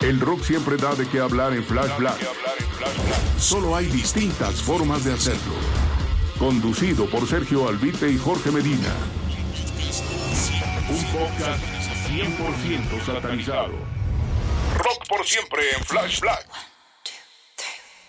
El rock siempre da de qué hablar en Flash Black. Solo hay distintas formas de hacerlo. Conducido por Sergio Albite y Jorge Medina. Un podcast 100% satanizado. Rock por siempre en Flash Black.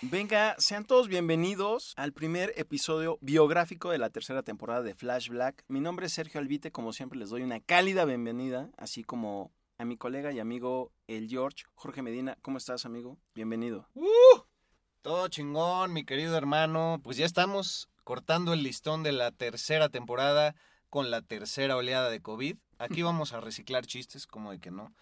Venga, sean todos bienvenidos al primer episodio biográfico de la tercera temporada de Flash Black. Mi nombre es Sergio Albite, como siempre les doy una cálida bienvenida, así como a mi colega y amigo el George, Jorge Medina. ¿Cómo estás, amigo? Bienvenido. ¡Uh! Todo chingón, mi querido hermano. Pues ya estamos cortando el listón de la tercera temporada con la tercera oleada de COVID. Aquí vamos a reciclar chistes, como de que no.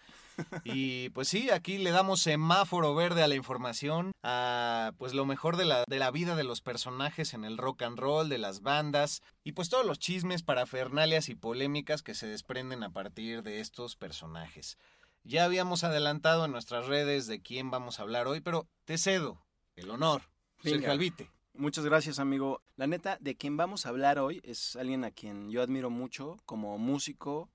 Y pues sí, aquí le damos semáforo verde a la información, a pues lo mejor de la, de la vida de los personajes en el rock and roll, de las bandas, y pues todos los chismes, parafernalias y polémicas que se desprenden a partir de estos personajes. Ya habíamos adelantado en nuestras redes de quién vamos a hablar hoy, pero te cedo el honor, Venga. Sergio Albite. Muchas gracias, amigo. La neta, de quien vamos a hablar hoy es alguien a quien yo admiro mucho como músico,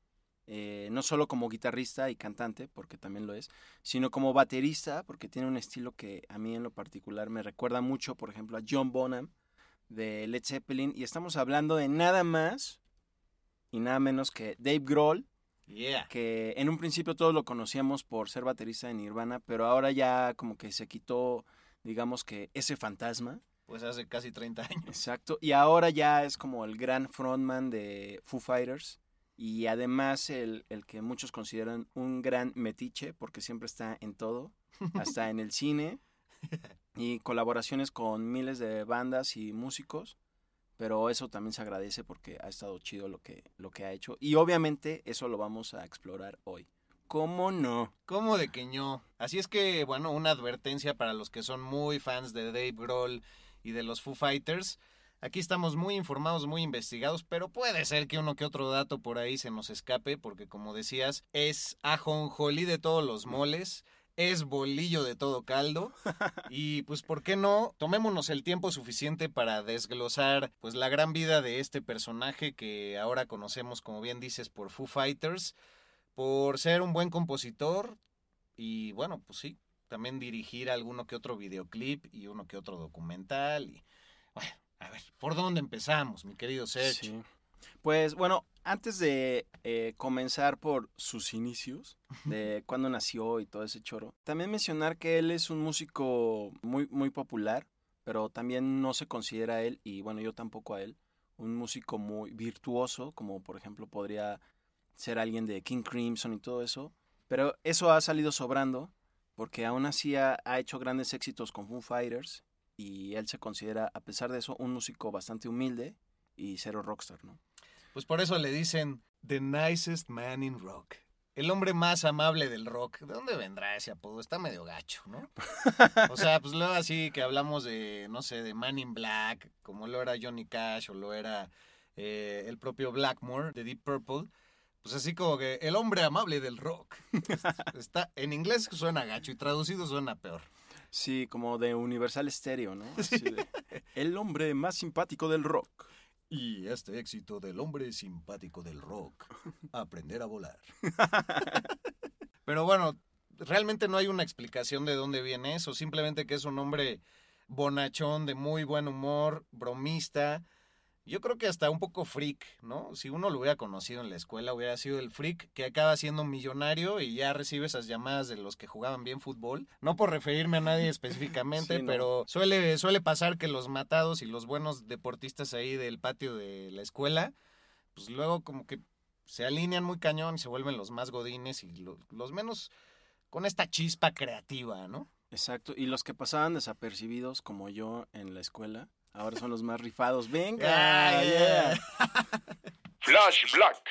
eh, no solo como guitarrista y cantante, porque también lo es, sino como baterista, porque tiene un estilo que a mí en lo particular me recuerda mucho, por ejemplo, a John Bonham de Led Zeppelin. Y estamos hablando de nada más y nada menos que Dave Grohl, Yeah. que en un principio todos lo conocíamos por ser baterista de Nirvana, pero ahora ya como que se quitó, digamos que ese fantasma. Pues hace casi 30 años. Exacto. Y ahora ya es como el gran frontman de Foo Fighters. Y además el, el que muchos consideran un gran metiche, porque siempre está en todo, hasta en el cine. Y colaboraciones con miles de bandas y músicos. Pero eso también se agradece porque ha estado chido lo que, lo que ha hecho. Y obviamente eso lo vamos a explorar hoy. ¿Cómo no? ¿Cómo de que no? Así es que, bueno, una advertencia para los que son muy fans de Dave Grohl y de los Foo Fighters. Aquí estamos muy informados, muy investigados, pero puede ser que uno que otro dato por ahí se nos escape, porque como decías, es ajonjolí de todos los moles, es bolillo de todo caldo. Y pues, ¿por qué no? Tomémonos el tiempo suficiente para desglosar pues la gran vida de este personaje que ahora conocemos, como bien dices, por Foo Fighters, por ser un buen compositor y bueno, pues sí, también dirigir alguno que otro videoclip y uno que otro documental y bueno, a ver, ¿por dónde empezamos, mi querido Sergio? Sí. Pues bueno, antes de eh, comenzar por sus inicios, de cuándo nació y todo ese choro, también mencionar que él es un músico muy, muy popular, pero también no se considera él, y bueno, yo tampoco a él, un músico muy virtuoso, como por ejemplo podría ser alguien de King Crimson y todo eso, pero eso ha salido sobrando, porque aún así ha, ha hecho grandes éxitos con Foo Fighters, y él se considera, a pesar de eso, un músico bastante humilde y cero rockstar, ¿no? Pues por eso le dicen The Nicest Man in Rock. El hombre más amable del rock. ¿De dónde vendrá ese apodo? Está medio gacho, ¿no? O sea, pues luego así que hablamos de, no sé, de Man in Black, como lo era Johnny Cash o lo era eh, el propio Blackmore de Deep Purple. Pues así como que el hombre amable del rock. Está, en inglés suena gacho y traducido suena peor. Sí, como de Universal Stereo, ¿no? De, el hombre más simpático del rock. Y este éxito del hombre simpático del rock, aprender a volar. Pero bueno, realmente no hay una explicación de dónde viene eso, simplemente que es un hombre bonachón, de muy buen humor, bromista, Yo creo que hasta un poco freak, ¿no? Si uno lo hubiera conocido en la escuela, hubiera sido el freak que acaba siendo millonario y ya recibe esas llamadas de los que jugaban bien fútbol. No por referirme a nadie específicamente, Sí, no. pero suele, suele pasar que los matados y los buenos deportistas ahí del patio de la escuela, pues luego como que se alinean muy cañón y se vuelven los más godines y lo- los menos con esta chispa creativa, ¿no? Exacto. Y los que pasaban desapercibidos, como yo en la escuela, ahora son los más rifados. ¡Venga! Ah, yeah. yeah. Flash Black.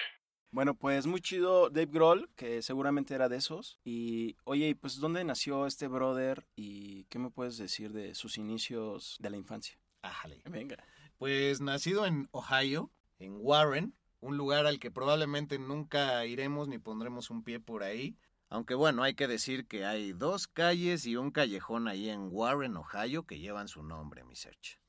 Bueno, pues muy chido Dave Grohl, que seguramente era de esos. Y oye, ¿y pues ¿dónde nació este brother? ¿Y qué me puedes decir de sus inicios de la infancia? Ájale. Venga. Pues nacido en Ohio, en Warren, un lugar al que probablemente nunca iremos ni pondremos un pie por ahí. Aunque bueno, hay que decir que hay dos calles y un callejón ahí en Warren, Ohio, que llevan su nombre, mi search.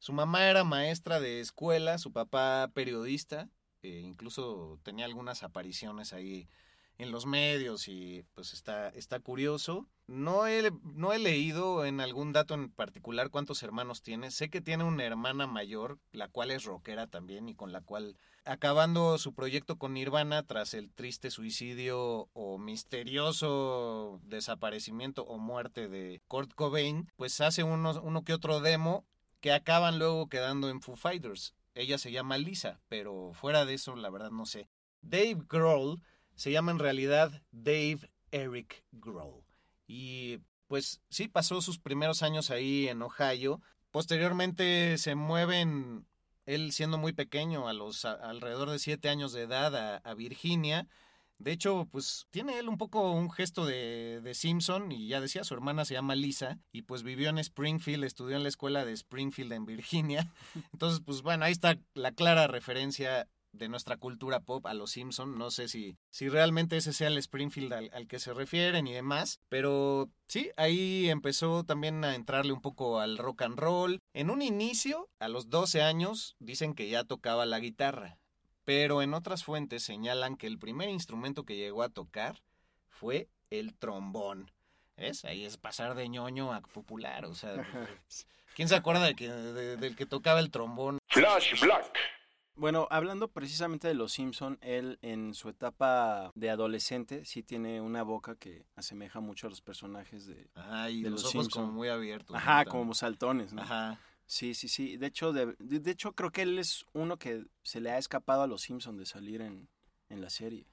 Su mamá era maestra de escuela, su papá periodista, eh, incluso tenía algunas apariciones ahí en los medios y pues está, está curioso. No he, no he leído en algún dato en particular cuántos hermanos tiene. Sé que tiene una hermana mayor, la cual es rockera también y con la cual, acabando su proyecto con Nirvana tras el triste suicidio o misterioso desaparecimiento o muerte de Kurt Cobain, pues hace uno, uno que otro demo que acaban luego quedando en Foo Fighters. Ella se llama Lisa, pero fuera de eso, la verdad no sé. Dave Grohl se llama en realidad Dave Eric Grohl. Y pues sí, pasó sus primeros años ahí en Ohio. Posteriormente se mueven, él siendo muy pequeño, a los alrededor de siete años de edad, a Virginia. De hecho, pues tiene él un poco un gesto de, de Simpson y ya decía, su hermana se llama Lisa y pues vivió en Springfield, estudió en la escuela de Springfield en Virginia. Entonces, pues bueno, ahí está la clara referencia de nuestra cultura pop a los Simpson. No sé si, si realmente ese sea el Springfield al, al que se refieren y demás, pero sí, ahí empezó también a entrarle un poco al rock and roll. En un inicio, a los 12 años, dicen que ya tocaba la guitarra, pero en otras fuentes señalan que el primer instrumento que llegó a tocar fue el trombón. ¿Ves? Ahí es pasar de ñoño a popular, o sea, ¿quién se acuerda de que, de- del que tocaba el trombón? Flash Black. Bueno, hablando precisamente de los Simpson, él en su etapa de adolescente sí tiene una boca que asemeja mucho a los personajes de... Los, los ojos Simpson. como muy abiertos. Ajá, ¿no? como saltones, ¿no? Ajá. Sí, sí, sí. De hecho, de, de- hecho creo que él es uno que se le ha escapado a los Simpson de salir en, en la serie.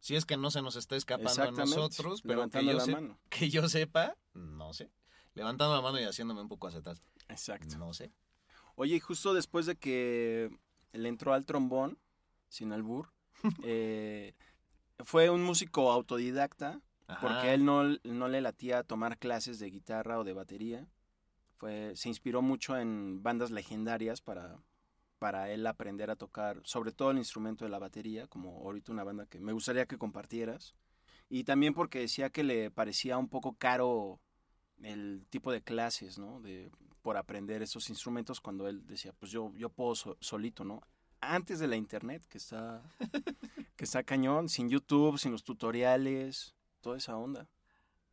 Si es que no se nos está escapando a nosotros, pero que yo, la se- mano. que yo sepa, no sé. Levantando la mano y haciéndome un poco hacia atrás. Exacto. No sé. Oye, y justo después de que le entró al trombón, sin albur, eh, fue un músico autodidacta, Ajá. porque él no, no le latía tomar clases de guitarra o de batería. Fue, se inspiró mucho en bandas legendarias para, para él aprender a tocar, sobre todo el instrumento de la batería, como ahorita una banda que me gustaría que compartieras. Y también porque decía que le parecía un poco caro el tipo de clases, ¿no? De, por aprender esos instrumentos cuando él decía, pues yo, yo puedo so- solito, ¿no? Antes de la internet, que está, que está cañón, sin YouTube, sin los tutoriales, toda esa onda.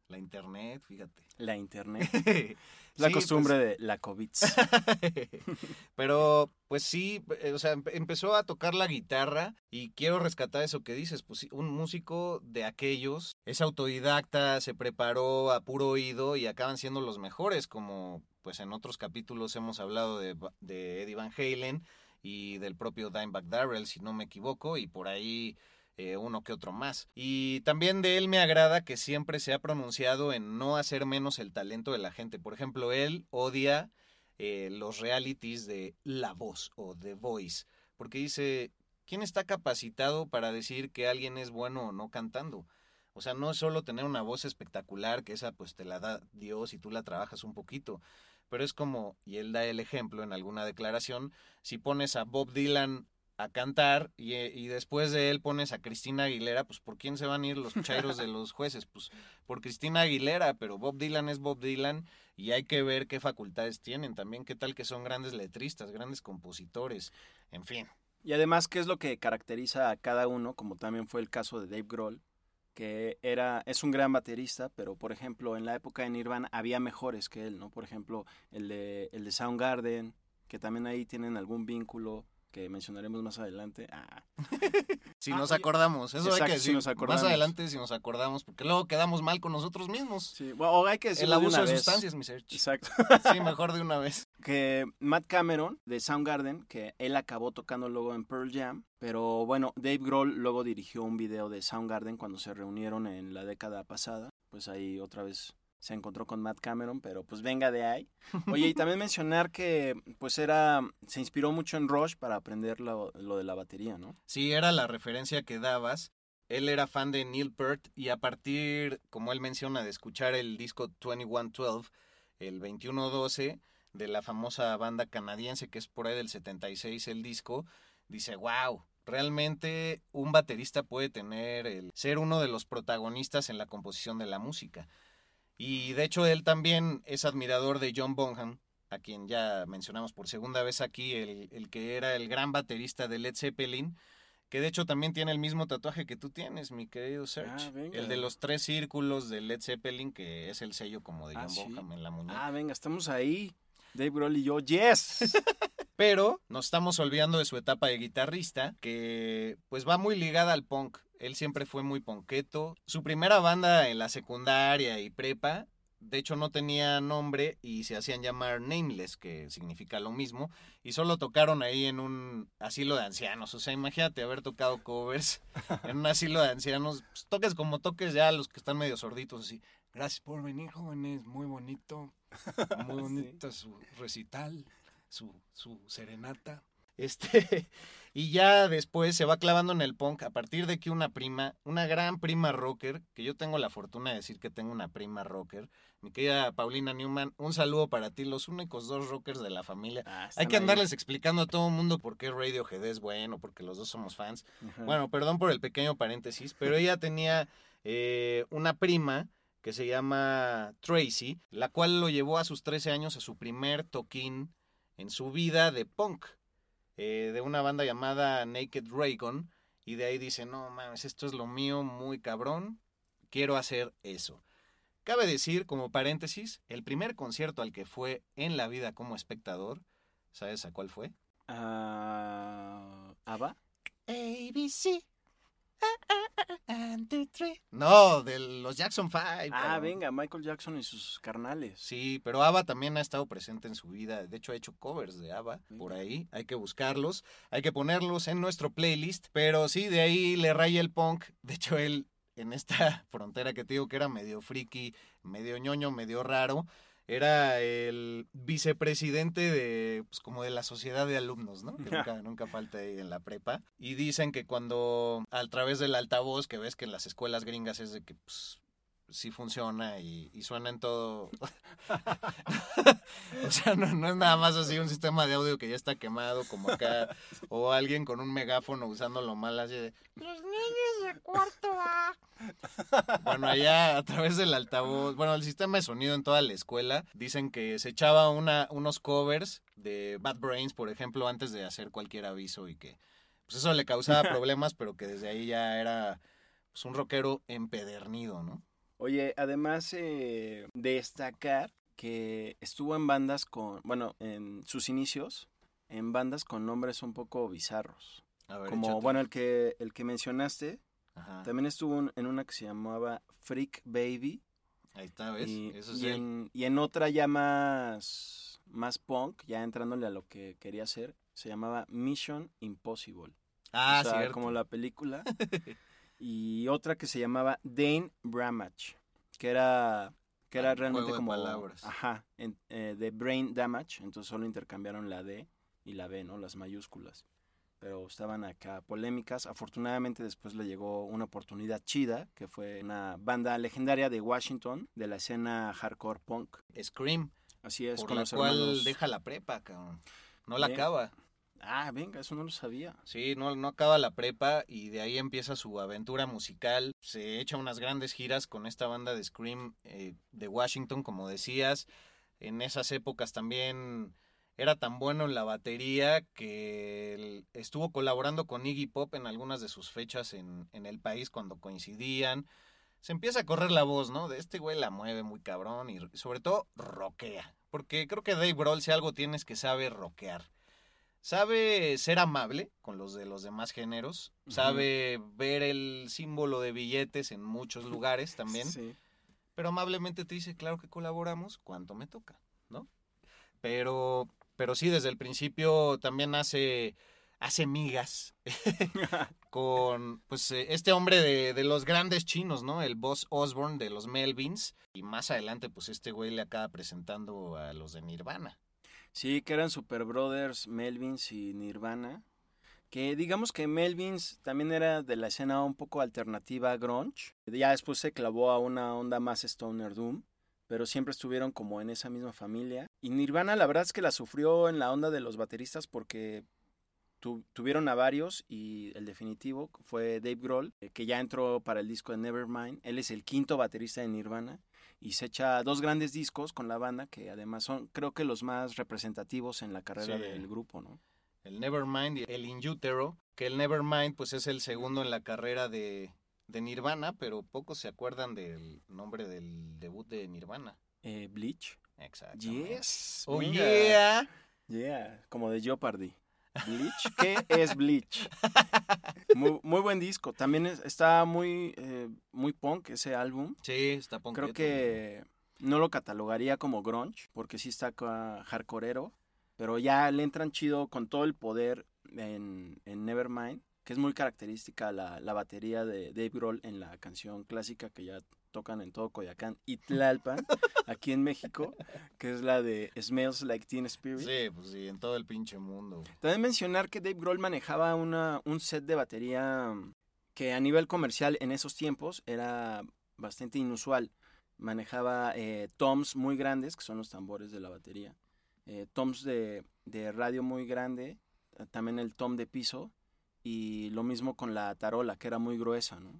La internet, fíjate. La internet. La Sí, costumbre de la COVID. Pero, pues sí, eh, o sea, empe- empezó a tocar la guitarra y quiero rescatar eso que dices, pues un músico de aquellos es autodidacta, se preparó a puro oído y acaban siendo los mejores, como pues en otros capítulos hemos hablado de, de Eddie Van Halen y del propio Dimebag Darrell, si no me equivoco, y por ahí eh, uno que otro más. Y también de él me agrada que siempre se ha pronunciado en no hacer menos el talento de la gente. Por ejemplo, él odia eh, los realities de La Voz o The Voice, porque dice, ¿quién está capacitado para decir que alguien es bueno o no cantando? O sea, no es solo tener una voz espectacular, que esa pues te la da Dios y tú la trabajas un poquito, pero es como, y él da el ejemplo en alguna declaración, si pones a Bob Dylan a cantar y, eh, y después de él pones a Cristina Aguilera, pues ¿por quién se van a ir los chairos de los jueces? Pues por Cristina Aguilera, pero Bob Dylan es Bob Dylan y hay que ver qué facultades tienen también, qué tal que son grandes letristas, grandes compositores, en fin. Y además, ¿qué es lo que caracteriza a cada uno? Como también fue el caso de Dave Grohl, que era, es un gran baterista, pero por ejemplo, en la época de Nirvana había mejores que él, ¿no? Por ejemplo, el de, el de Soundgarden, que también ahí tienen algún vínculo, que mencionaremos más adelante. Ah. Si Ah, nos acordamos, eso hay que si decir. nos Más acordamos. adelante si nos acordamos, porque luego quedamos mal con nosotros mismos. Sí, bueno, o hay que El decirlo de abuso una de vez. sustancias, mi search. Exacto. Sí, mejor de una vez. que Matt Cameron de Soundgarden, que él acabó tocando luego en Pearl Jam, pero bueno, Dave Grohl luego dirigió un video de Soundgarden cuando se reunieron en la década pasada, pues ahí otra vez se encontró con Matt Cameron, pero pues venga de ahí. Oye, y también mencionar que pues era, se inspiró mucho en Rush para aprender lo, lo de la batería, ¿no? Sí, era la referencia que dabas. Él era fan de Neil Peart y a partir, como él menciona, de escuchar el disco 2112, el 2112, de la famosa banda canadiense que es por ahí del 76 el disco, dice, wow, realmente un baterista puede tener el ser uno de los protagonistas en la composición de la música. Y de hecho él también es admirador de John Bonham, a quien ya mencionamos por segunda vez aquí, el, el que era el gran baterista de Led Zeppelin, que de hecho también tiene el mismo tatuaje que tú tienes, mi querido Serge. Ah, venga. el de los tres círculos de Led Zeppelin, que es el sello como de Ah, John ¿sí? Bonham en la muñeca. Ah, venga, estamos ahí. Dave Grohl y yo, yes. Pero nos estamos olvidando de su etapa de guitarrista, que pues va muy ligada al punk. Él siempre fue muy ponqueto. Su primera banda en la secundaria y prepa, de hecho no tenía nombre y se hacían llamar Nameless, que significa lo mismo, y solo tocaron ahí en un asilo de ancianos. O sea, imagínate haber tocado covers en un asilo de ancianos. Pues, toques como toques ya los que están medio sorditos así. Gracias por venir, jóvenes. Muy bonito. Muy bonita su recital, su, su serenata. Este, y ya después se va clavando en el punk a partir de que una prima, una gran prima rocker, que yo tengo la fortuna de decir que tengo una prima rocker, mi querida Paulina Newman, un saludo para ti, los únicos dos rockers de la familia. Ah, Hay que ahí. andarles explicando a todo el mundo por qué Radiohead es bueno, porque los dos somos fans. Ajá. Bueno, perdón por el pequeño paréntesis, pero ella tenía eh, una prima que se llama Tracy, la cual lo llevó a sus 13 años a su primer toquín en su vida de punk, eh, de una banda llamada Naked Raygon, y de ahí dice, no mames, esto es lo mío, muy cabrón, quiero hacer eso. Cabe decir, como paréntesis, el primer concierto al que fue en la vida como espectador, ¿sabes a cuál fue? Ah, No, de los Jackson 5. Ah, venga, Michael Jackson y sus carnales. Sí, pero ABBA también ha estado presente en su vida. De hecho, ha hecho covers de ABBA por ahí. Hay que buscarlos, hay que ponerlos en nuestro playlist. Pero sí, de ahí le raya el punk. De hecho, él, en esta frontera que te digo que era medio friki, medio ñoño, medio raro, era el vicepresidente de, pues como de la sociedad de alumnos, ¿no? Que nunca, nunca falta ahí en la prepa. Y dicen que cuando, a través del altavoz, que ves que en las escuelas gringas es de que, pues, sí funciona y, y suena en todo. o sea, no, no es nada más así un sistema de audio que ya está quemado como acá, o alguien con un megáfono usándolo mal así de... Los niños de cuarto A. Bueno, allá a través del altavoz, bueno, el sistema de sonido en toda la escuela, dicen que se echaba una, unos covers de Bad Brains, por ejemplo, antes de hacer cualquier aviso y que pues eso le causaba problemas, pero que desde ahí ya era pues, un rockero empedernido, ¿no? Oye, además eh, destacar que estuvo en bandas con, bueno, en sus inicios, en bandas con nombres un poco bizarros. A ver, Como, échate. bueno, el que, el que mencionaste, Ajá. también estuvo en- en una que se llamaba Freak Baby. Ahí está, ¿ves? Y, Eso y en, y en otra ya más, más punk, ya entrándole a lo que quería hacer, se llamaba Mission Impossible. Ah, o sea, cierto. como la película. y otra que se llamaba Dane Bramage, que era que era Ah, realmente como palabras. ajá, en- eh, de Brain Damage, entonces solo intercambiaron la D y la B, ¿no? Las mayúsculas. Pero estaban acá polémicas. Afortunadamente después le llegó una oportunidad chida, que fue una banda legendaria de Washington, de la escena hardcore punk. Scream, Así es, por con la los cual hermanos- deja la prepa, cabrón. No la Bien. acaba. Ah, venga, eso no lo sabía. Sí, no, no acaba la prepa y de ahí empieza su aventura musical. Se echa unas grandes giras con esta banda de Scream eh, de Washington, como decías. En esas épocas también era tan bueno en la batería que estuvo colaborando con Iggy Pop en algunas de sus fechas en, en el país cuando coincidían. Se empieza a correr la voz, ¿no? De este güey la mueve muy cabrón y sobre todo rockea. Porque creo que Dave Grohl, si algo tienes que sabe rockear sabe ser amable con los de los demás géneros, sabe ver el símbolo de billetes en muchos lugares también, Sí. pero amablemente te dice, claro que colaboramos, cuánto me toca, ¿no? Pero, pero sí, desde el principio también hace, hace migas con pues eh, este hombre de, de los grandes chinos, ¿no? El boss Osborne de los Melvins. Y más adelante, pues este güey le acaba presentando a los de Nirvana. Sí, que eran Super Brothers, Melvins y Nirvana. Que digamos que Melvins también era de la escena un poco alternativa grunge. Ya después se clavó a una onda más Stoner Doom. Pero siempre estuvieron como en esa misma familia. Y Nirvana la verdad es que la sufrió en la onda de los bateristas porque tu- tuvieron a varios y el definitivo fue Dave Grohl, eh, que ya entró para el disco de Nevermind. Él es el quinto baterista de Nirvana y se echa dos grandes discos con la banda que además son creo que los más representativos en la carrera Sí. del grupo, ¿no? El Nevermind y el In Utero, que el Nevermind pues es el segundo en la carrera de, de Nirvana, pero pocos se acuerdan del nombre del debut de Nirvana. Eh, Bleach. Exacto. Yes. Oh venga. yeah. Yeah, como de Jeopardy. Bleach, ¿qué es Bleach? Muy, muy buen disco. También es- está muy, eh, muy punk ese álbum. Sí, está Creo punqueto. que no lo catalogaría como grunge, porque sí está hardcoreero, pero ya le entran chido con todo el poder en, en Nevermind, que es muy característica la, la batería de Dave Grohl en la canción clásica que ya tocan en todo Coyacán y Tlalpan, aquí en México, que es la de Smells Like Teen Spirit. Sí, pues sí, en todo el pinche mundo. También mencionar que Dave Grohl manejaba una, un set de batería que a nivel comercial en esos tiempos era bastante inusual. Manejaba eh, toms muy grandes, que son los tambores de la batería. eh, toms de, de radio muy grande, también el tom de piso, y lo mismo con la tarola, que era muy gruesa, ¿no?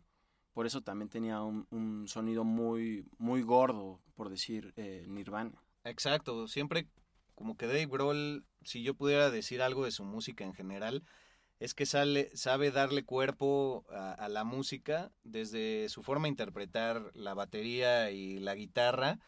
Por eso también tenía un, sonido muy, muy gordo, por decir eh, Nirvana. Exacto, siempre como que Dave Grohl, si yo pudiera decir algo de su música en general, es que sale, sabe darle cuerpo a, a la música desde su forma de interpretar la batería y la guitarra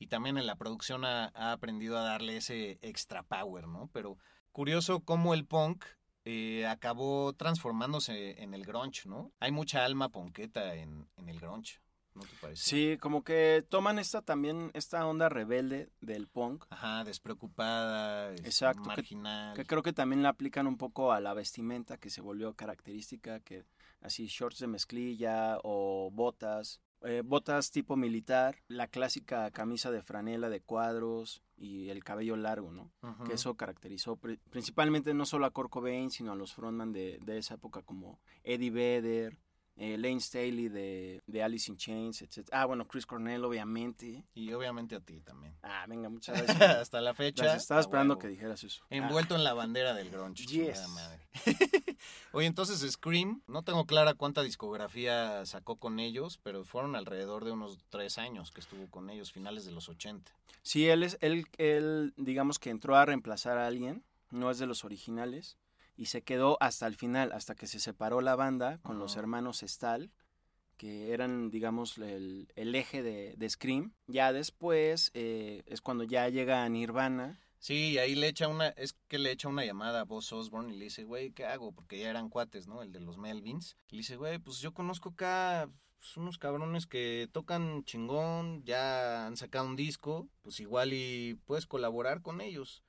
y también en la producción ha, ha aprendido a darle ese extra power, ¿no? Pero curioso cómo el punk eh, acabó transformándose en el grunge, ¿no? Hay mucha alma ponqueta en, en el grunge, ¿no te parece? Sí, como que toman esta también, esta onda rebelde del punk, Ajá, despreocupada, este, Exacto, que- marginal. que creo que también la aplican un poco a la vestimenta que se volvió característica, que así shorts de mezclilla o botas, eh, botas tipo militar, la clásica camisa de franela de cuadros y el cabello largo, ¿no? Que eso caracterizó pri- principalmente no solo a Kurt Cobain, sino a los frontman de, de esa época como Eddie Vedder, eh, Lane Staley de, de Alice in Chains, etc. Ah, bueno, Chris Cornell, obviamente. Y obviamente a ti también. Ah, venga, muchas gracias. Hasta la fecha. Gracias, Estaba a esperando huevo. que dijeras eso. Ah. Envuelto en la bandera del grunge. Yes. madre. Oye, entonces Scream, no tengo clara cuánta discografía sacó con ellos, pero fueron alrededor de unos tres años que estuvo con ellos, finales de los 80. Sí, él es, él, él, digamos que entró a reemplazar a alguien, no es de los originales, y se quedó hasta el final, hasta que se separó la banda con los Ajá. hermanos Stahl, que eran, digamos, el, el eje de, de Scream. Ya después eh, es cuando ya llega a Nirvana. Sí, y ahí le echa una, es que le echa una llamada a Boss Osborne y le dice, güey, ¿qué hago? Porque ya eran cuates, ¿no? El de los Melvins. Y le dice, güey, pues yo conozco acá pues, unos cabrones que tocan chingón, ya han sacado un disco, pues igual y puedes colaborar con ellos.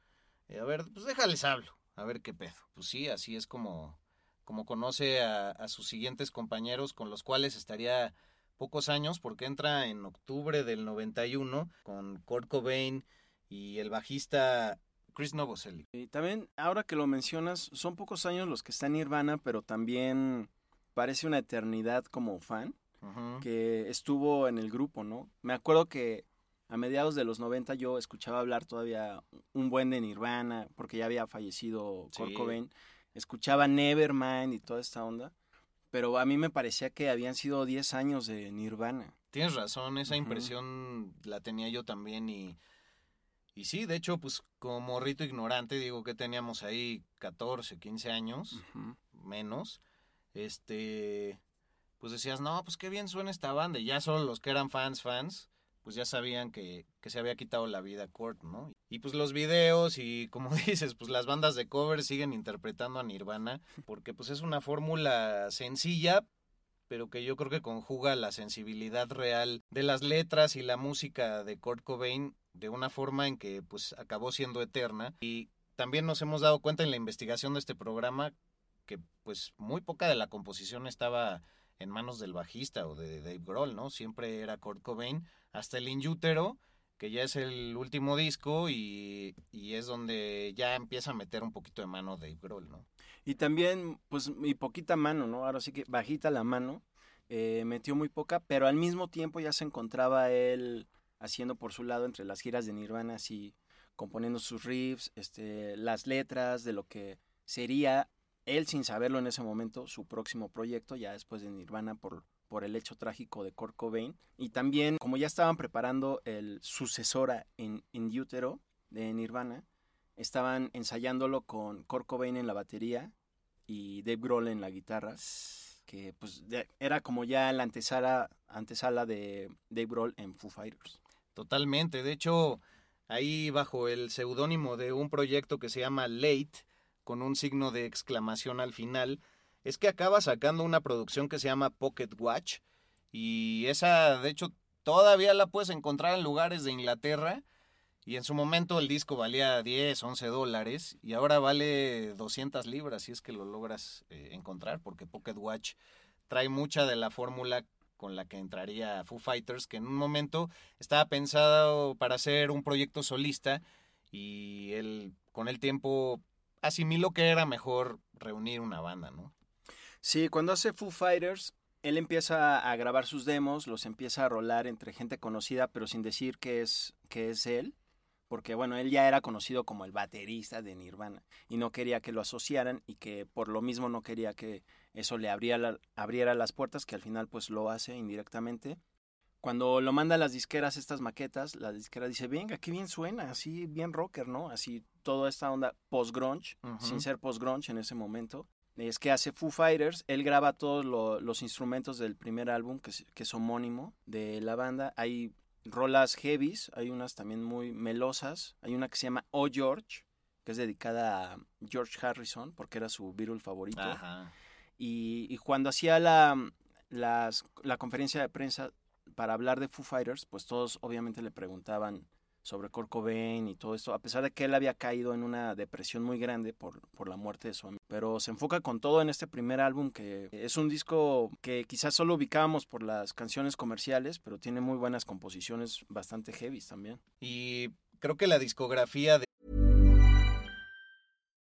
Eh, a ver, pues déjales hablo, a ver qué pedo. Pues sí, así es como, como conoce a, a sus siguientes compañeros con los cuales estaría pocos años porque entra en octubre del 91 con Kurt Cobain y el bajista Chris Novoselic. Y también, ahora que lo mencionas, son pocos años los que está en Nirvana, pero también parece una eternidad como fan. Ujú. que estuvo en el grupo, ¿no? Me acuerdo que a mediados de los 90 yo escuchaba hablar todavía un buen de Nirvana, porque ya había fallecido Kurt Sí. Cobain. Escuchaba Nevermind y toda esta onda, pero a mí me parecía que habían sido 10 años de Nirvana. Tienes razón, esa Ujú. impresión la tenía yo también y, y sí, de hecho, pues como rito ignorante, digo que teníamos ahí 14, 15 años, menos, este, pues decías, no, pues qué bien suena esta banda, y ya solo los que eran fans, fans, pues ya sabían que, que se había quitado la vida Kurt, ¿no? Y pues los videos y como dices, pues las bandas de cover siguen interpretando a Nirvana, porque pues es una fórmula sencilla, pero que yo creo que conjuga la sensibilidad real de las letras y la música de Kurt Cobain de una forma en que pues acabó siendo eterna y también nos hemos dado cuenta en la investigación de este programa que pues muy poca de la composición estaba en manos del bajista o de Dave Grohl, ¿no? Siempre era Kurt Cobain, hasta el Inútero, que ya es el último disco y, y, es donde ya empieza a meter un poquito de mano Dave Grohl, ¿no? Y también, pues, y poquita mano, ¿no? Ahora sí que bajita la mano, eh, metió muy poca, pero al mismo tiempo ya se encontraba él haciendo por su lado entre las giras de Nirvana, así componiendo sus riffs, este, las letras de lo que sería él sin saberlo en ese momento, su próximo proyecto, ya después de Nirvana por, por el hecho trágico de Kurt Cobain. Y también, como ya estaban preparando el sucesora en, en Utero de Nirvana, estaban ensayándolo con Kurt en la batería y Dave Grohl en la guitarra, que pues era como ya la antesala, antesala de Dave Grohl en Foo Fighters. Totalmente, de hecho, ahí bajo el seudónimo de un proyecto que se llama Late, con un signo de exclamación al final, es que acaba sacando una producción que se llama Pocket Watch y esa de hecho todavía la puedes encontrar en lugares de Inglaterra y en su momento el disco valía 10, 11 dólares y ahora vale 200 libras si es que lo logras eh, encontrar porque Pocket Watch trae mucha de la fórmula con la que entraría Foo Fighters que en un momento estaba pensado para hacer un proyecto solista y él con el tiempo asimiló que era mejor reunir una banda, ¿no? Sí, cuando hace Foo Fighters, él empieza a grabar sus demos, los empieza a rolar entre gente conocida, pero sin decir que es, que es él, porque bueno, él ya era conocido como el baterista de Nirvana y no quería que lo asociaran y que por lo mismo no quería que eso le abriera, abriera las puertas, que al final pues lo hace indirectamente. Cuando lo manda a las disqueras estas maquetas, la disquera dice, venga, qué bien suena, así bien rocker, ¿no? Así toda esta onda post-grunge, sin ser post-grunge en ese momento. Es que hace Foo Fighters, él graba todos los instrumentos del primer álbum, que es, que es homónimo de la banda. Hay rolas heavies, hay unas también muy melosas. Hay una que se llama Oh George, que es dedicada a George Harrison, porque era su Beatle favorito. Y, y, cuando hacía la, las, la conferencia de prensa para hablar de Foo Fighters, pues todos obviamente le preguntaban sobre Kurt y todo esto, a pesar de que él había caído en una depresión muy grande por, por la muerte de su amigo. Pero se enfoca con todo en este primer álbum, que es un disco que quizás solo ubicábamos por las canciones comerciales, pero tiene muy buenas composiciones bastante heavy también. Y creo que la discografía de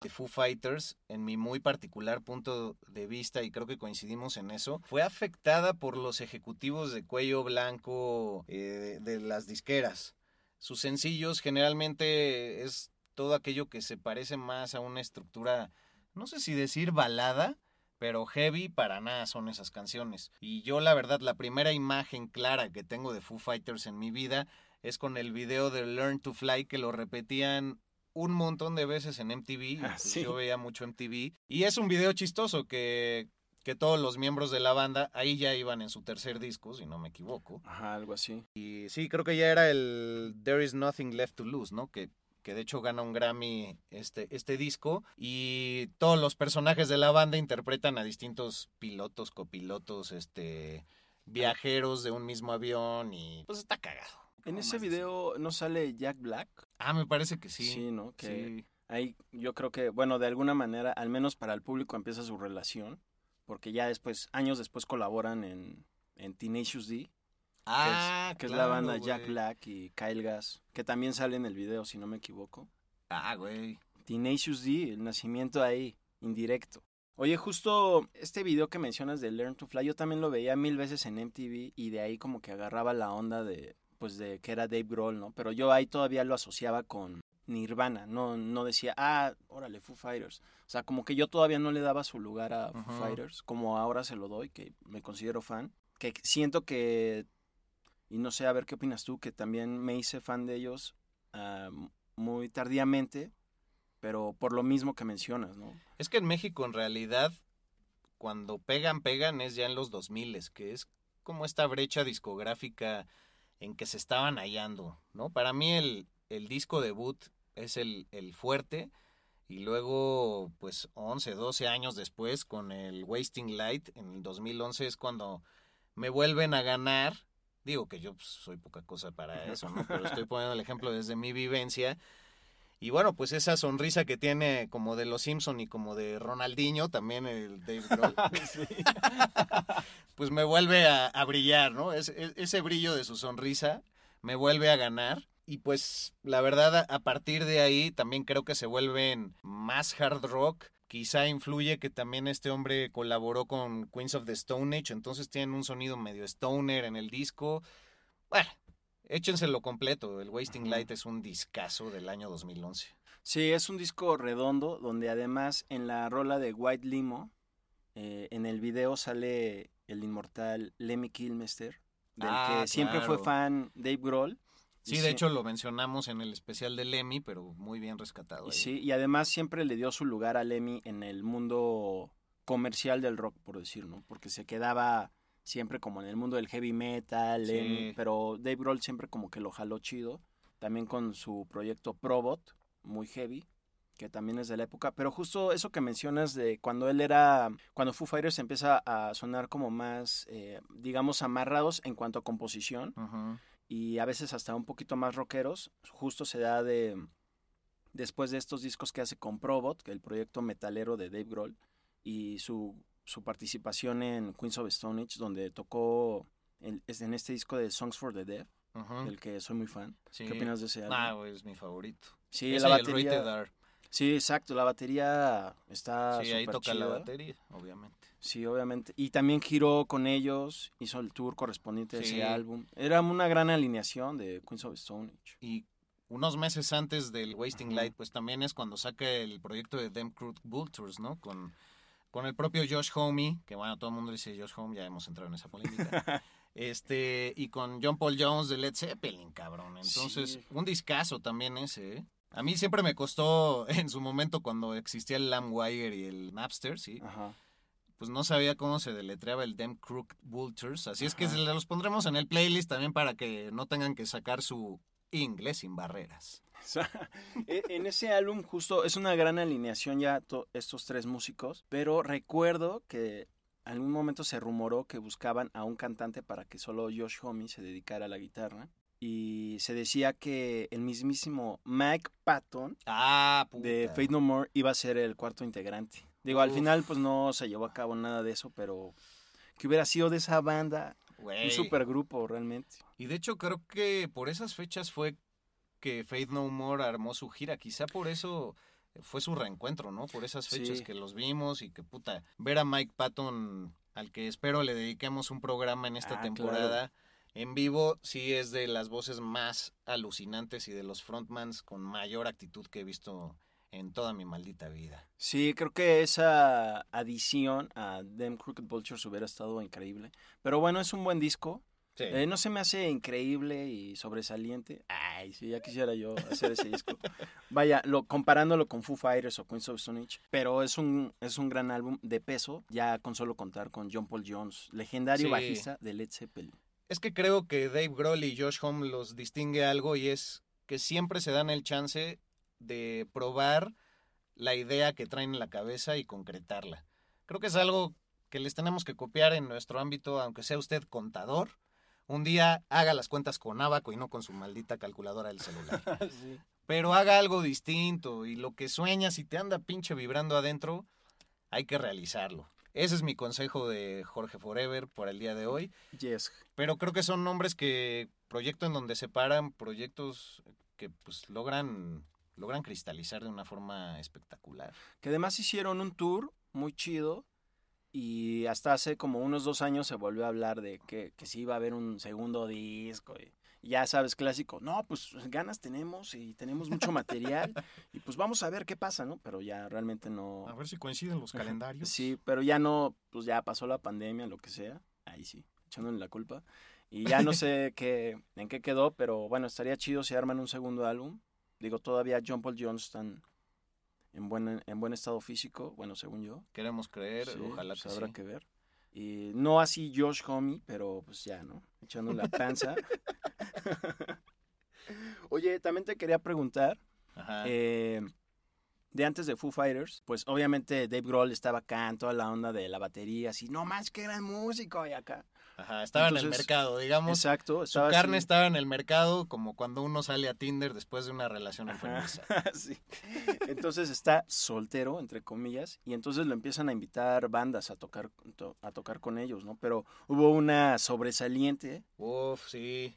De Foo Fighters, en mi muy particular punto de vista, y creo que coincidimos en eso, fue afectada por los ejecutivos de cuello blanco eh, de las disqueras. Sus sencillos generalmente es todo aquello que se parece más a una estructura, no sé si decir balada, pero heavy para nada son esas canciones. Y yo la verdad, la primera imagen clara que tengo de Foo Fighters en mi vida es con el video de Learn to Fly que lo repetían un montón de veces en MTV. Ah, sí. Yo veía mucho MTV. Y es un video chistoso que, que todos los miembros de la banda ahí ya iban en su tercer disco, si no me equivoco. Ajá, algo así. Y sí, creo que ya era el There is Nothing Left to Lose, ¿no? Que, que de hecho gana un Grammy este, este disco. Y todos los personajes de la banda interpretan a distintos pilotos, copilotos, este viajeros de un mismo avión y pues está cagado. En ¿Cómo ese video no sale Jack Black. Ah, me parece que sí. Sí, ¿no? Que Sí. ahí yo creo que, bueno, de alguna manera, al menos para el público empieza su relación, porque ya después, años después colaboran en, en Tenacious D, que Ah, es, que es la banda Jack. Black y Kyle Gass, que también sale en el video, si no me equivoco. Ah, güey. Tenacious D, el nacimiento ahí, indirecto. Oye, justo este video que mencionas de Learn to Fly, yo también lo veía mil veces en MTV y de ahí como que agarraba la onda de, pues de que era Dave Grohl, ¿no? Pero yo ahí todavía lo asociaba con Nirvana, no, no decía, ah, órale, Foo Fighters. O sea, como que yo todavía no le daba su lugar a Foo. Fighters, como ahora se lo doy, que me considero fan. Que siento que, y no sé, a ver qué opinas tú, que también me hice fan de ellos ah, muy tardíamente, pero por lo mismo que mencionas, ¿no? Es que en México en realidad cuando pegan, pegan es ya en los 2000, que es como esta brecha discográfica en que se estaban hallando, ¿no? Para mí el, el disco debut es el, el fuerte y luego pues 11, 12 años después con el Wasting Light en el 2011 es cuando me vuelven a ganar. Digo que yo pues, soy poca cosa para eso, ¿no? Pero estoy poniendo el ejemplo desde mi vivencia. Y bueno, pues esa sonrisa que tiene como de los Simpson y como de Ronaldinho, también el Dave Grohl, pues me vuelve a, a brillar, ¿no? Es- es- ese brillo de su sonrisa me vuelve a ganar. Y pues la verdad, a- a partir de ahí también creo que se vuelven más hard rock. Quizá influye que también este hombre colaboró con Queens of the Stone Age, entonces tienen un sonido medio stoner en el disco. Bueno, échenselo completo. El Wasting Light es un discazo del año 2011. Sí, es un disco redondo donde además en la rola de White Limo, eh, en el video sale el inmortal Lemmy Kilmister, del Ah, que siempre fue fan Dave Grohl. Sí, de sí- hecho lo mencionamos en el especial de Lemmy, pero muy bien rescatado. Ahí. sí, y además siempre le dio su lugar a Lemmy en el mundo comercial del rock, por decir, ¿no? Porque se quedaba siempre como en el mundo del heavy metal, Sí. Pero Dave Grohl siempre como que lo jaló chido, también con su proyecto Probot, muy heavy, que también es de la época, pero justo eso que mencionas de cuando él era, cuando Foo Fighters empieza a sonar como más, eh, digamos, amarrados en cuanto a composición, y a veces hasta un poquito más rockeros. Justo se da de después de estos discos que hace con Probot, que es el proyecto metalero de Dave Grohl, y su, su participación en Queens of Stone Age, donde tocó el- en este disco de Songs for the Deaf, del que soy muy fan. Sí. ¿Qué opinas de ese álbum? Ah, güey, es mi favorito. sí, la batería. Sí, exacto, la batería está Sí, ahí toca la batería, obviamente. Sí, obviamente. Y también giró con ellos, hizo el tour correspondiente a Sí. ese álbum. Era una gran alineación de Queens of Stone Age. Y unos meses antes del Wasting Light, pues también es cuando saca el proyecto de Them Crude Vultures, ¿no? Con, con el propio Josh Homme, que bueno, todo el mundo dice Josh Homme, ya hemos entrado en esa polémica. este, y con John Paul Jones de Led Zeppelin, cabrón. Entonces, Sí. un discazo también ese, ¿eh? A mí siempre me costó en su momento cuando existía el LimeWire y el Napster, ¿sí? Ajá. pues no sabía cómo se deletreaba el Dem Crooked Vultures, así es que los pondremos en el playlist también para que no tengan que sacar su inglés sin barreras. E- en ese álbum justo es una gran alineación ya to- estos tres músicos, pero recuerdo que en algún momento se rumoró que buscaban a un cantante para que solo Josh Homme se dedicara a la guitarra. Y se decía que el mismísimo Mike Patton Ah, de. Fate No More iba a ser el cuarto integrante. Digo, al Uf. final pues no se llevó a cabo nada de eso, pero que hubiera sido de esa banda Güey. un supergrupo realmente. Y de hecho creo que por esas fechas fue que Faith No More armó su gira. Quizá por eso fue su reencuentro, ¿no? Por esas fechas Sí. que los vimos y que puta, ver a Mike Patton, al que espero le dediquemos un programa en esta Ah, temporada. En vivo sí es de las voces más alucinantes y de los frontmans con mayor actitud que he visto en toda mi maldita vida. Sí, creo que esa adición a Them Crooked Vultures hubiera estado increíble. Pero bueno, es un buen disco. Sí. Eh, no se me hace increíble y sobresaliente. Ay, sí, ya quisiera yo hacer ese disco. Vaya, lo, comparándolo con Foo Fighters o Queens of Stone Age. Pero es un, es un gran álbum de peso, ya con solo contar con John Paul Jones, legendario Sí. bajista de Led Zeppelin. Es que creo que Dave Grohl y Josh Homme los distingue algo y es que siempre se dan el chance de probar la idea que traen en la cabeza y concretarla. Creo que es algo que les tenemos que copiar en nuestro ámbito, aunque sea usted contador. Un día haga las cuentas con Abaco y no con su maldita calculadora del celular. Pero haga algo distinto y lo que sueñas y te anda pinche vibrando adentro, hay que realizarlo. Ese es mi consejo de Jorge Forever por el día de hoy. Yes. Pero creo que son nombres que, proyecto en donde se paran, proyectos que pues logran, logran cristalizar de una forma espectacular. Que además hicieron un tour muy chido y hasta hace como unos dos años se volvió a hablar de que, que sí iba a haber un segundo disco. Y, ya sabes, clásico, no, pues ganas tenemos y tenemos mucho material y pues vamos a ver qué pasa, ¿no? Pero ya realmente no... ver si coinciden los calendarios. Sí, pero ya no, pues ya pasó la pandemia, lo que sea. Ahí sí, echándole la culpa. Y ya no sé qué, en qué quedó, pero bueno, estaría chido si arman un segundo álbum. Digo, todavía John Paul Jones están en buen, en buen estado físico, bueno, según yo. Queremos creer, Sí, ojalá pues que habrá sí. que ver. Y no así Josh Homme, pero pues ya, ¿no? Echando la panza. Oye, también te quería preguntar, Ajá. eh, de antes de Foo Fighters, pues obviamente Dave Grohl estaba acá en toda la onda de la batería, así, no más que gran músico y acá. Ajá, estaba en el mercado, digamos. Exacto, Su carne así. estaba en el mercado como cuando uno sale a Tinder después de una relación enfermiza. Sí. Entonces está soltero, entre comillas, y entonces lo empiezan a invitar bandas a tocar, to- a tocar con ellos, ¿no? Pero hubo una sobresaliente Uf, sí.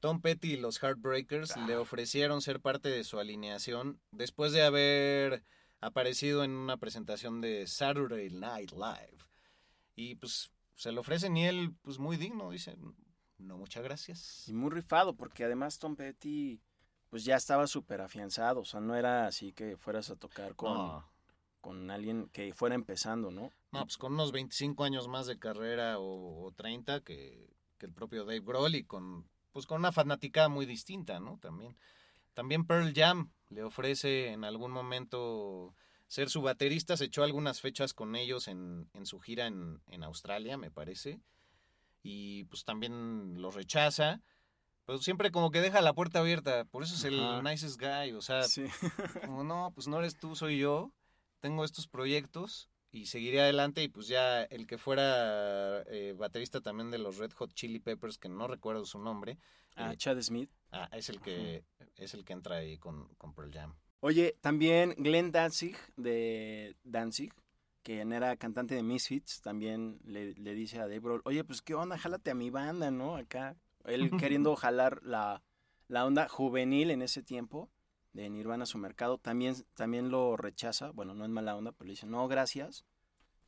Tom Petty y los Heartbreakers Ah. le ofrecieron ser parte de su alineación después de haber aparecido en una presentación de Saturday Night Live. Y pues se lo ofrecen y él, pues muy digno, dice, no, muchas gracias. y muy rifado, porque además Tom Petty pues ya estaba súper afianzado, o sea, no era así que fueras a tocar con, No. con alguien que fuera empezando, ¿no? No, pues con unos 25 años más de carrera o, o 30 que, que el propio Dave Grohl y con, pues con una fanática muy distinta, ¿no? También. También Pearl Jam le ofrece en algún momento ser su baterista, se echó algunas fechas con ellos en, en su gira en, en Australia, me parece, y pues también los rechaza, pero siempre como que deja la puerta abierta, por eso es Ajá. el nicest guy, o sea, Sí. como no, pues no eres tú, soy yo, tengo estos proyectos y seguiré adelante y pues ya el que fuera eh, baterista también de los Red Hot Chili Peppers, que no recuerdo su nombre, Ah, eh, Chad Smith. ah, es el que es el que entra ahí con, con Pearl Jam. Oye, también Glenn Danzig de Danzig, quien era cantante de Misfits, también le, le dice a Dave Grohl, oye, pues qué onda, jálate a mi banda, ¿no? Acá, él queriendo jalar la, la onda juvenil en ese tiempo de Nirvana a su mercado, también, también lo rechaza, bueno, no es mala onda, pero le dice, no, gracias,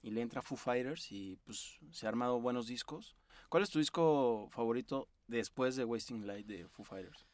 y le entra Foo Fighters y pues se ha armado buenos discos. ¿Cuál es tu disco favorito después de Wasting Light de Foo Fighters?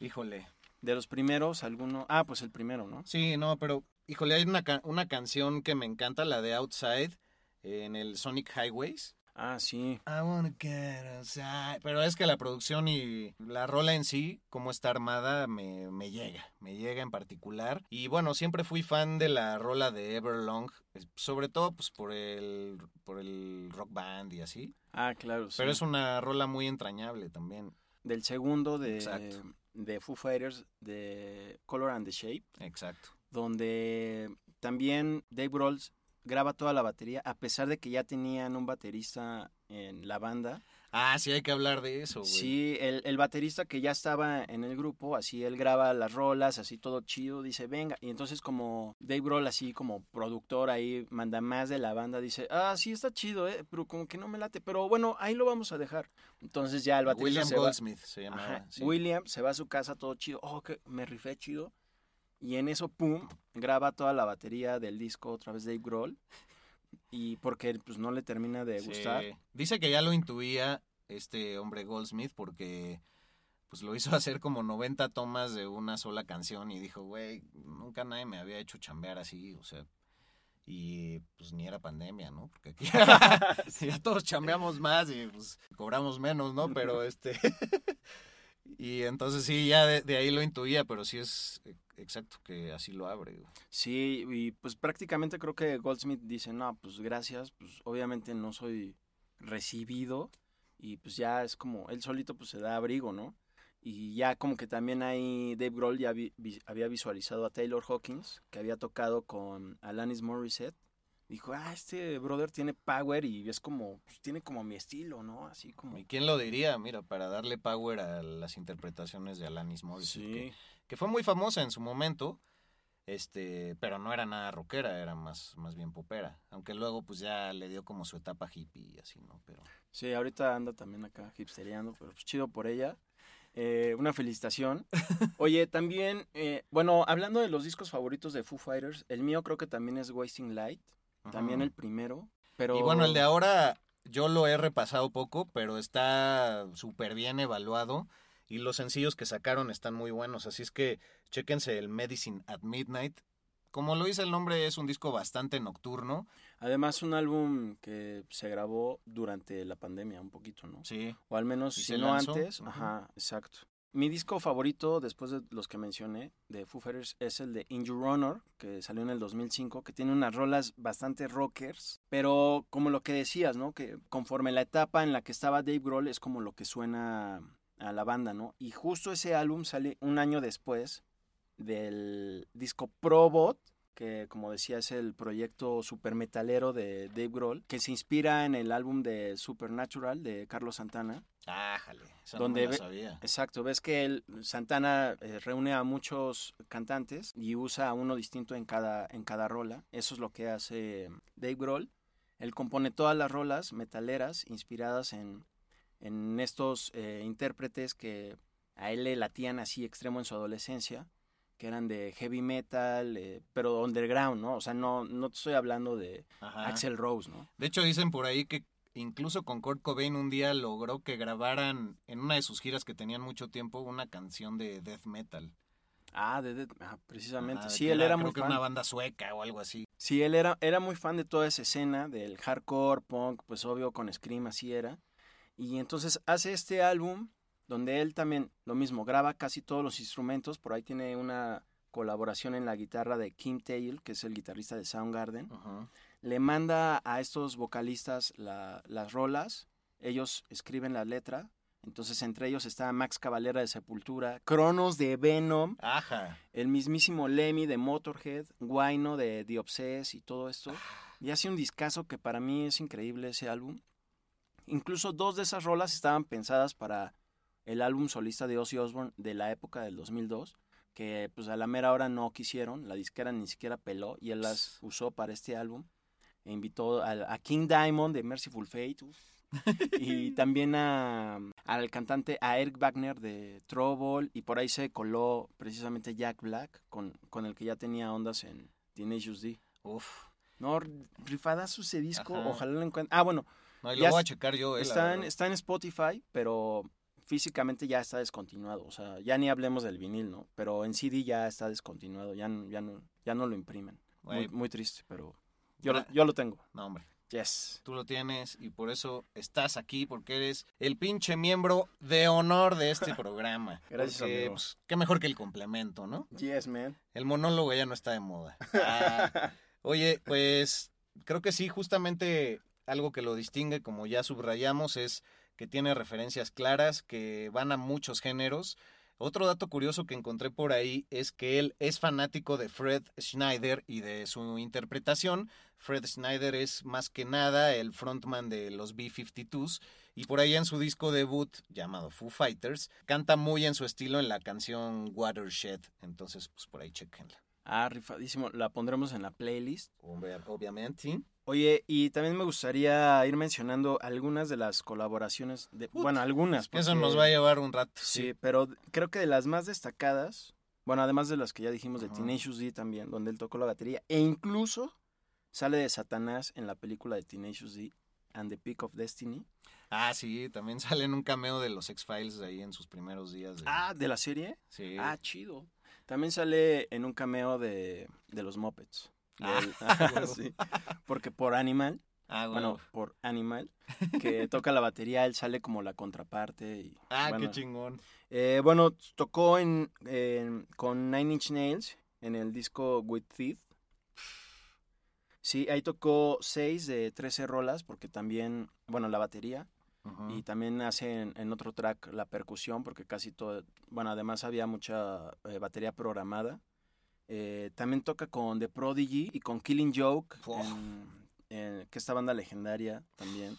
Híjole. De los primeros, alguno. Ah, pues el primero, ¿no? Sí, no, pero híjole, hay una, una canción que me encanta, la de Outside, eh, en el Sonic Highways. Ah, sí. I wanna get outside. Pero es que la producción y la rola en sí, cómo está armada, me, me llega. Me llega en particular. Y bueno, siempre fui fan de la rola de Everlong. Sobre todo pues por el, por el rock band y así. Ah, claro. sí. Pero es una rola muy entrañable también. Del segundo de, Exacto. De Foo Fighters, de Color and the Shape, Exacto. donde también Dave Grohl graba toda la batería, a pesar de que ya tenían un baterista en la banda. Ah, sí hay que hablar de eso, güey. Sí, el, el baterista que ya estaba en el grupo, así él graba las rolas, así todo chido, dice, venga. Y entonces como Dave Grohl, así como productor ahí, manda más de la banda, dice, ah, sí está chido, eh, pero como que no me late. Pero bueno, ahí lo vamos a dejar. Entonces ya el baterista William se va- Goldsmith se llamaba. Ajá, sí. William se va a su casa todo chido, oh, que me rifé chido. Y en eso, pum, graba toda la batería del disco otra vez Dave Grohl. Y porque pues no le termina de Sí. gustar. Dice que ya lo intuía este hombre Goldsmith porque pues lo hizo hacer como 90 tomas de una sola canción y dijo, güey, nunca nadie me había hecho chambear así, o sea, y pues ni era pandemia, ¿no? Porque aquí ya todos chambeamos más y pues cobramos menos, ¿no? Pero este... y entonces sí, ya de, de ahí lo intuía, pero sí es eh, exacto que así lo abre. Sí, y pues prácticamente creo que Goldsmith dice, no, pues gracias, pues obviamente no soy recibido y pues ya es como, él solito pues se da abrigo, ¿no? Y ya como que también ahí Dave Grohl ya vi- vi- había visualizado a Taylor Hawkins, que había tocado con Alanis Morissette. Dijo, ah, este brother tiene power y es como, pues tiene como mi estilo, ¿no? Así como... ¿Y quién lo diría? Mira, para darle power a las interpretaciones de Alanis Morissette. Sí. Que, que fue muy famosa en su momento, este, pero no era nada rockera, era más, más bien popera. Aunque luego pues ya le dio como su etapa hippie y así, ¿no? Pero Sí, ahorita anda también acá hipsteriando, pero pues chido por ella. Eh, una felicitación. Oye, también, eh, bueno, hablando de los discos favoritos de Foo Fighters, el mío creo que también es Wasting Light, también el primero, pero... Y bueno, el de ahora yo lo he repasado poco, pero está súper bien evaluado. Y los sencillos que sacaron están muy buenos. Así es que chéquense el Medicine at Midnight. Como lo dice el nombre, es un disco bastante nocturno. Además, un álbum que se grabó durante la pandemia un poquito, ¿no? Sí. O al menos, si no lanzó. antes. Ajá, exacto. Mi disco favorito, después de los que mencioné, de Foo Fighters, es el de In Your Honor, que salió en el 2005, que tiene unas rolas bastante rockers, pero como lo que decías, ¿no? Que conforme la etapa en la que estaba Dave Grohl es como lo que suena a la banda, ¿no? Y justo ese álbum sale un año después del disco Probot, que como decía es el proyecto super metalero de Dave Grohl, que se inspira en el álbum de Supernatural de Carlos Santana. Ájale, esa donde no me la sabía. Exacto, ves que él, Santana eh, reúne a muchos cantantes y usa uno distinto en cada, en cada rola. Eso es lo que hace Dave Grohl. Él compone todas las rolas metaleras inspiradas en, en estos eh, intérpretes que a él le latían así extremo en su adolescencia, que eran de heavy metal, eh, pero underground, ¿no? O sea, no, no te estoy hablando de Ajá. Axel Rose, ¿no? De hecho, dicen por ahí que incluso con Kurt Cobain un día logró que grabaran en una de sus giras que tenían mucho tiempo una canción de death metal. Ah, de, de- ah, precisamente. Sí, que él era creo muy que fan. una banda sueca o algo así. Sí, él era, era muy fan de toda esa escena, del hardcore, punk, pues obvio con Scream así era. Y entonces hace este álbum donde él también, lo mismo, graba casi todos los instrumentos. Por ahí tiene una colaboración en la guitarra de Kim Tail, que es el guitarrista de Soundgarden. Le manda a estos vocalistas la- las rolas, ellos escriben la letra. Entonces entre ellos está Max Cavalera de Sepultura, Cronos de Venom, Ajá. el mismísimo Lemmy de Motorhead, Guayno de The Obsess y todo esto. Y hace un discazo que para mí es increíble ese álbum. Incluso dos de esas rolas estaban pensadas para el álbum solista de Ozzy Osbourne de la época del 2002, que pues a la mera hora no quisieron, la disquera ni siquiera peló y él las usó para este álbum. E invitó al- a, King Diamond de Merciful Fate uf, y también a, al cantante, a Eric Wagner de Trouble y por ahí se coló precisamente Jack Black con, con el que ya tenía ondas en Tenacious D. Uf. No, rifadazo ese disco, Ajá. ojalá lo encuentre. Ah, bueno, No, y Ya lo voy a checar yo, eh, está, en, está en Spotify, pero físicamente ya está descontinuado. O sea, ya ni hablemos del vinil, ¿no? Pero en CD ya está descontinuado, ya, no- ya, no, ya no lo imprimen. Muy, muy triste, pero yo lo, Gra- yo lo tengo. No, hombre. Yes. Tú lo tienes y por eso estás aquí, porque eres el pinche miembro de honor de este programa. Gracias, Porque, amigo. pues, qué mejor que el complemento, ¿no? Yes, man. El monólogo ya no está de moda. Ah, oye, pues creo que sí, justamente algo que lo distingue, como ya subrayamos, es que tiene referencias claras, que van a muchos géneros. Otro dato curioso que encontré por ahí es que él es fanático de Fred Schneider y de su interpretación. Fred Schneider es más que nada el frontman de los B-52s y por ahí en su disco debut llamado Foo Fighters canta muy en su estilo en la canción Watershed. Entonces, pues por ahí chequenla. Ah, rifadísimo. La pondremos en la playlist. Obvia- Obviamente. Oye, y también me gustaría ir mencionando algunas de las colaboraciones. De, bueno, algunas. Eso nos va a llevar un rato. Sí, pero creo que de las más destacadas, bueno, además de las que ya dijimos de Ajá. Tenacious D también, donde él tocó la batería, e incluso sale de Satanás en la película de Tenacious D and the Peak of Destiny. Ah, sí, también sale en un cameo de los X-Files ahí en sus primeros días. De... Ah, ¿de la serie? sí. Ah, chido. También sale en un cameo de, de los Muppets. Ah, Del- sí, porque por Animal, Ah, bueno, bueno. por Animal, que toca la batería, él sale como la contraparte. Y, Ah, bueno, qué chingón. Eh, bueno, tocó en, con Nine Inch Nails en el disco With Teeth. Sí, ahí tocó seis de 13 rolas porque también, bueno, la batería y también hace en, en otro track la percusión porque casi todo, bueno, además había mucha eh, batería programada. Eh, también toca con The Prodigy y con Killing Joke, en- en- que esta banda legendaria también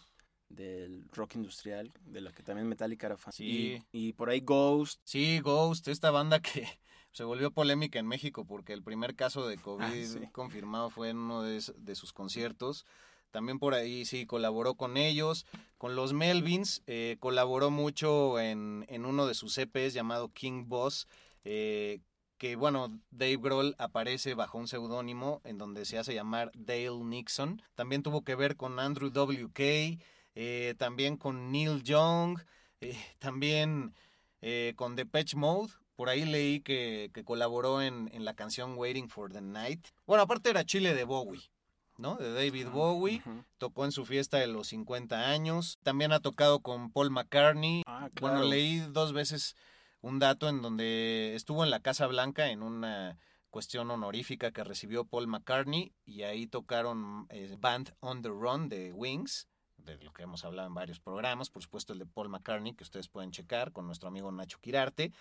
del rock industrial, de la que también Metallica era fan. Sí. Y, y por ahí Ghost, Sí, Ghost, esta banda que se volvió polémica en México porque el primer caso de COVID Ah, sí. confirmado fue en uno de sus conciertos. También por ahí sí colaboró con ellos. Con los Melvins eh, colaboró mucho en, en uno de sus EPs llamado King Boss. eh, que bueno, Dave Grohl aparece bajo un seudónimo en donde se hace llamar Dale Nixon. También tuvo que ver con Andrew W.K., eh, también con Neil Young, eh, también eh, con Depeche Mode. Por ahí leí que, que colaboró en, en la canción Waiting for the Night. Bueno, aparte era Chile de Bowie, ¿no? De David Bowie. Tocó en su fiesta de los 50 años. También ha tocado con Paul McCartney. Ah, Bueno, claro. leí dos veces un dato en donde estuvo en la Casa Blanca en una cuestión honorífica que recibió Paul McCartney y ahí tocaron eh, Band on the Run de Wings, de lo que hemos hablado en varios programas, por supuesto el de Paul McCartney que ustedes pueden checar con nuestro amigo Nacho Quirarte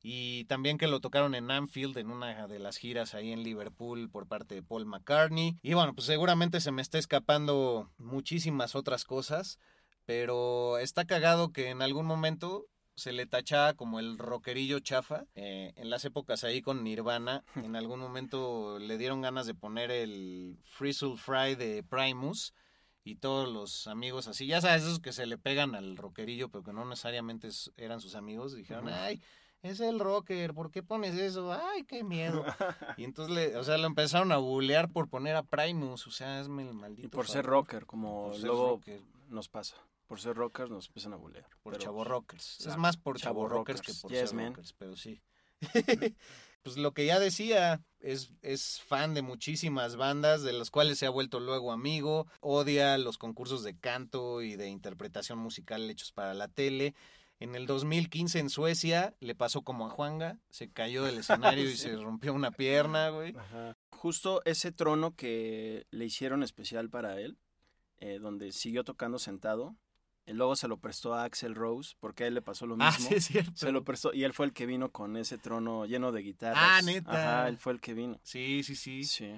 y también que lo tocaron en Anfield en una de las giras ahí en Liverpool por parte de Paul McCartney y bueno, pues seguramente se me está escapando muchísimas otras cosas, pero está cagado que en algún momento se le tachaba como el rockerillo chafa. Eh, en las épocas ahí con Nirvana, en algún momento le dieron ganas de poner el Frizzle Fry de Primus. Y todos los amigos así, ya sabes, esos que se le pegan al rockerillo, pero que no necesariamente es- eran sus amigos, dijeron, ay, es el rocker, ¿por qué pones eso? Ay, qué miedo. y entonces, le, o sea, lo empezaron a bulear por poner a Primus, o sea, hazme el maldito Y por ser rocker, como luego nos pasa. Por ser rockers nos empiezan a bulear. Por chavo rockers. Es más por chavo rockers que por Yes, ser man. rockers, pero sí. pues lo que ya decía, es, es fan de muchísimas bandas, de las cuales se ha vuelto luego amigo, odia los concursos de canto y de interpretación musical hechos para la tele. En el 2015 en Suecia le pasó como a Juanga, se cayó del escenario y se rompió una pierna, güey. Justo ese trono que le hicieron especial para él, eh, donde siguió tocando sentado, y luego se lo prestó a Axel Rose, porque a él le pasó lo mismo. Ah, sí, es cierto. Se lo prestó, y él fue el que vino con ese trono lleno de guitarras. Ah, ¿neta? Ajá, él fue el que vino. Sí, sí, sí. Sí.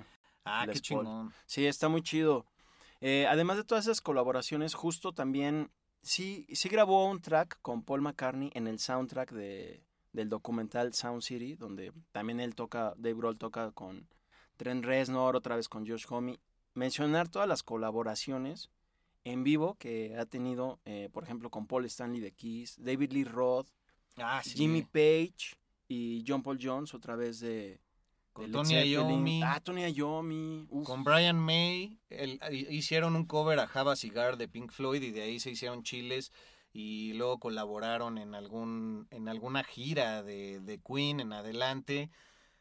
Ah, Les qué chingón. Sí, está muy chido. Eh, además de todas esas colaboraciones, justo también sí, sí grabó un track con Paul McCartney en el soundtrack de, del documental Sound City, donde también él toca, Dave Grohl toca con Trent Reznor, otra vez con Josh Homme. Mencionar todas las colaboraciones en vivo que ha tenido, eh, por ejemplo, con Paul Stanley de Kiss, David Lee Roth, Ah, sí. Jimmy Page y John Paul Jones, otra vez de... Con Tony. Iommi. Ah, Tony Iommi. Con Brian May el- hi- hicieron un cover a Java Cigar de Pink Floyd y de ahí se hicieron chiles y luego colaboraron en algún en alguna gira de, de Queen en adelante.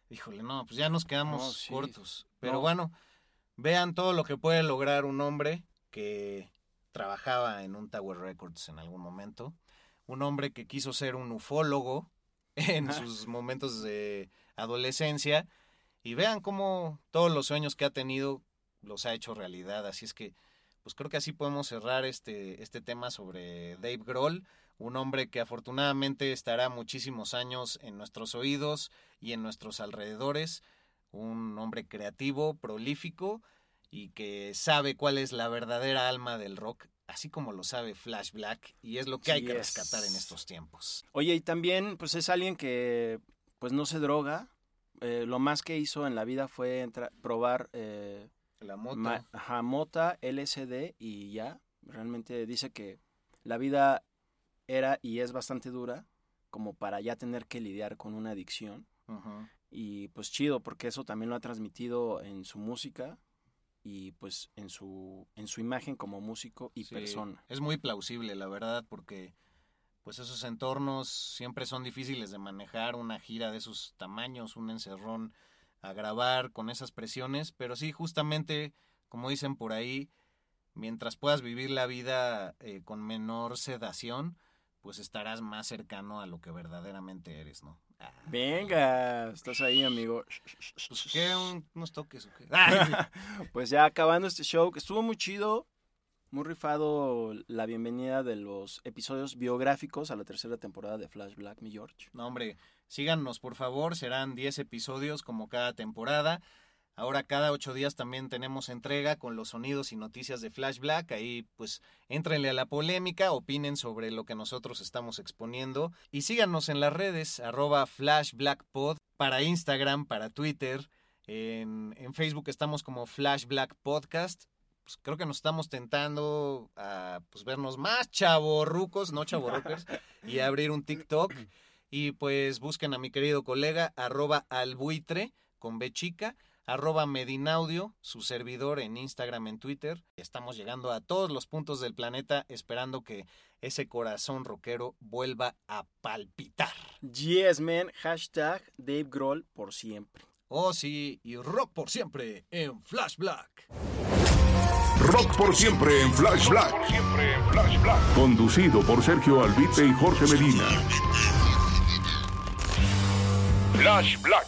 Híjole, no, pues ya nos quedamos No, sí. cortos. Pero No. bueno, vean todo lo que puede lograr un hombre que trabajaba en un Tower Records en algún momento. Un hombre que quiso ser un ufólogo en sus momentos de adolescencia. Y vean cómo todos los sueños que ha tenido los ha hecho realidad. Así es que, pues creo que así podemos cerrar este, este tema sobre Dave Grohl, un hombre que afortunadamente estará muchísimos años en nuestros oídos y en nuestros alrededores, un hombre creativo, prolífico y que sabe cuál es la verdadera alma del rock, así como lo sabe Flash Black, y es lo que hay que rescatar en estos tiempos. Oye, y también, pues es alguien que pues no se droga. Eh, lo más que hizo en la vida fue probar eh, la mota. ajá, mota, LSD y ya. Realmente dice que la vida era y es bastante dura como para ya tener que lidiar con una adicción. Y pues chido, porque eso también lo ha transmitido en su música y pues en su, en su imagen como músico y persona. Es muy plausible, la verdad, porque pues esos entornos siempre son difíciles de manejar, una gira de esos tamaños, un encerrón a grabar con esas presiones, pero sí, justamente, como dicen por ahí, mientras puedas vivir la vida eh, con menor sedación, pues estarás más cercano a lo que verdaderamente eres, ¿no? Ah. Venga, estás ahí, amigo. Pues, ¿qué? ¿Unos toques o qué? pues ya acabando este show, que estuvo muy chido, muy rifado la bienvenida de los episodios biográficos a la tercera temporada de Flash Black, mi George. No, hombre, síganos por favor, serán 10 episodios como cada temporada. Ahora cada ocho días también tenemos entrega con los sonidos y noticias de Flash Black. Ahí pues éntrenle a la polémica, opinen sobre lo que nosotros estamos exponiendo y síganos en las redes arroba Flash Black Pod para Instagram, para Twitter. En, Facebook estamos como Flash Black Podcast. Pues, creo que nos estamos tentando a pues, vernos más chavorrucos, no chavorrucos, y abrir un TikTok. Y pues busquen a mi querido colega arroba albuitre con B arroba Medinaudio, su servidor en Instagram, en Twitter. Estamos llegando a todos los puntos del planeta esperando que ese corazón rockero vuelva a palpitar. Yes, man. Hashtag Dave Grohl por siempre. Oh, sí, y rock por siempre en Flash Black. Rock por siempre en Flash Black. Conducido por Sergio Albite y Jorge Medina. Flash Black.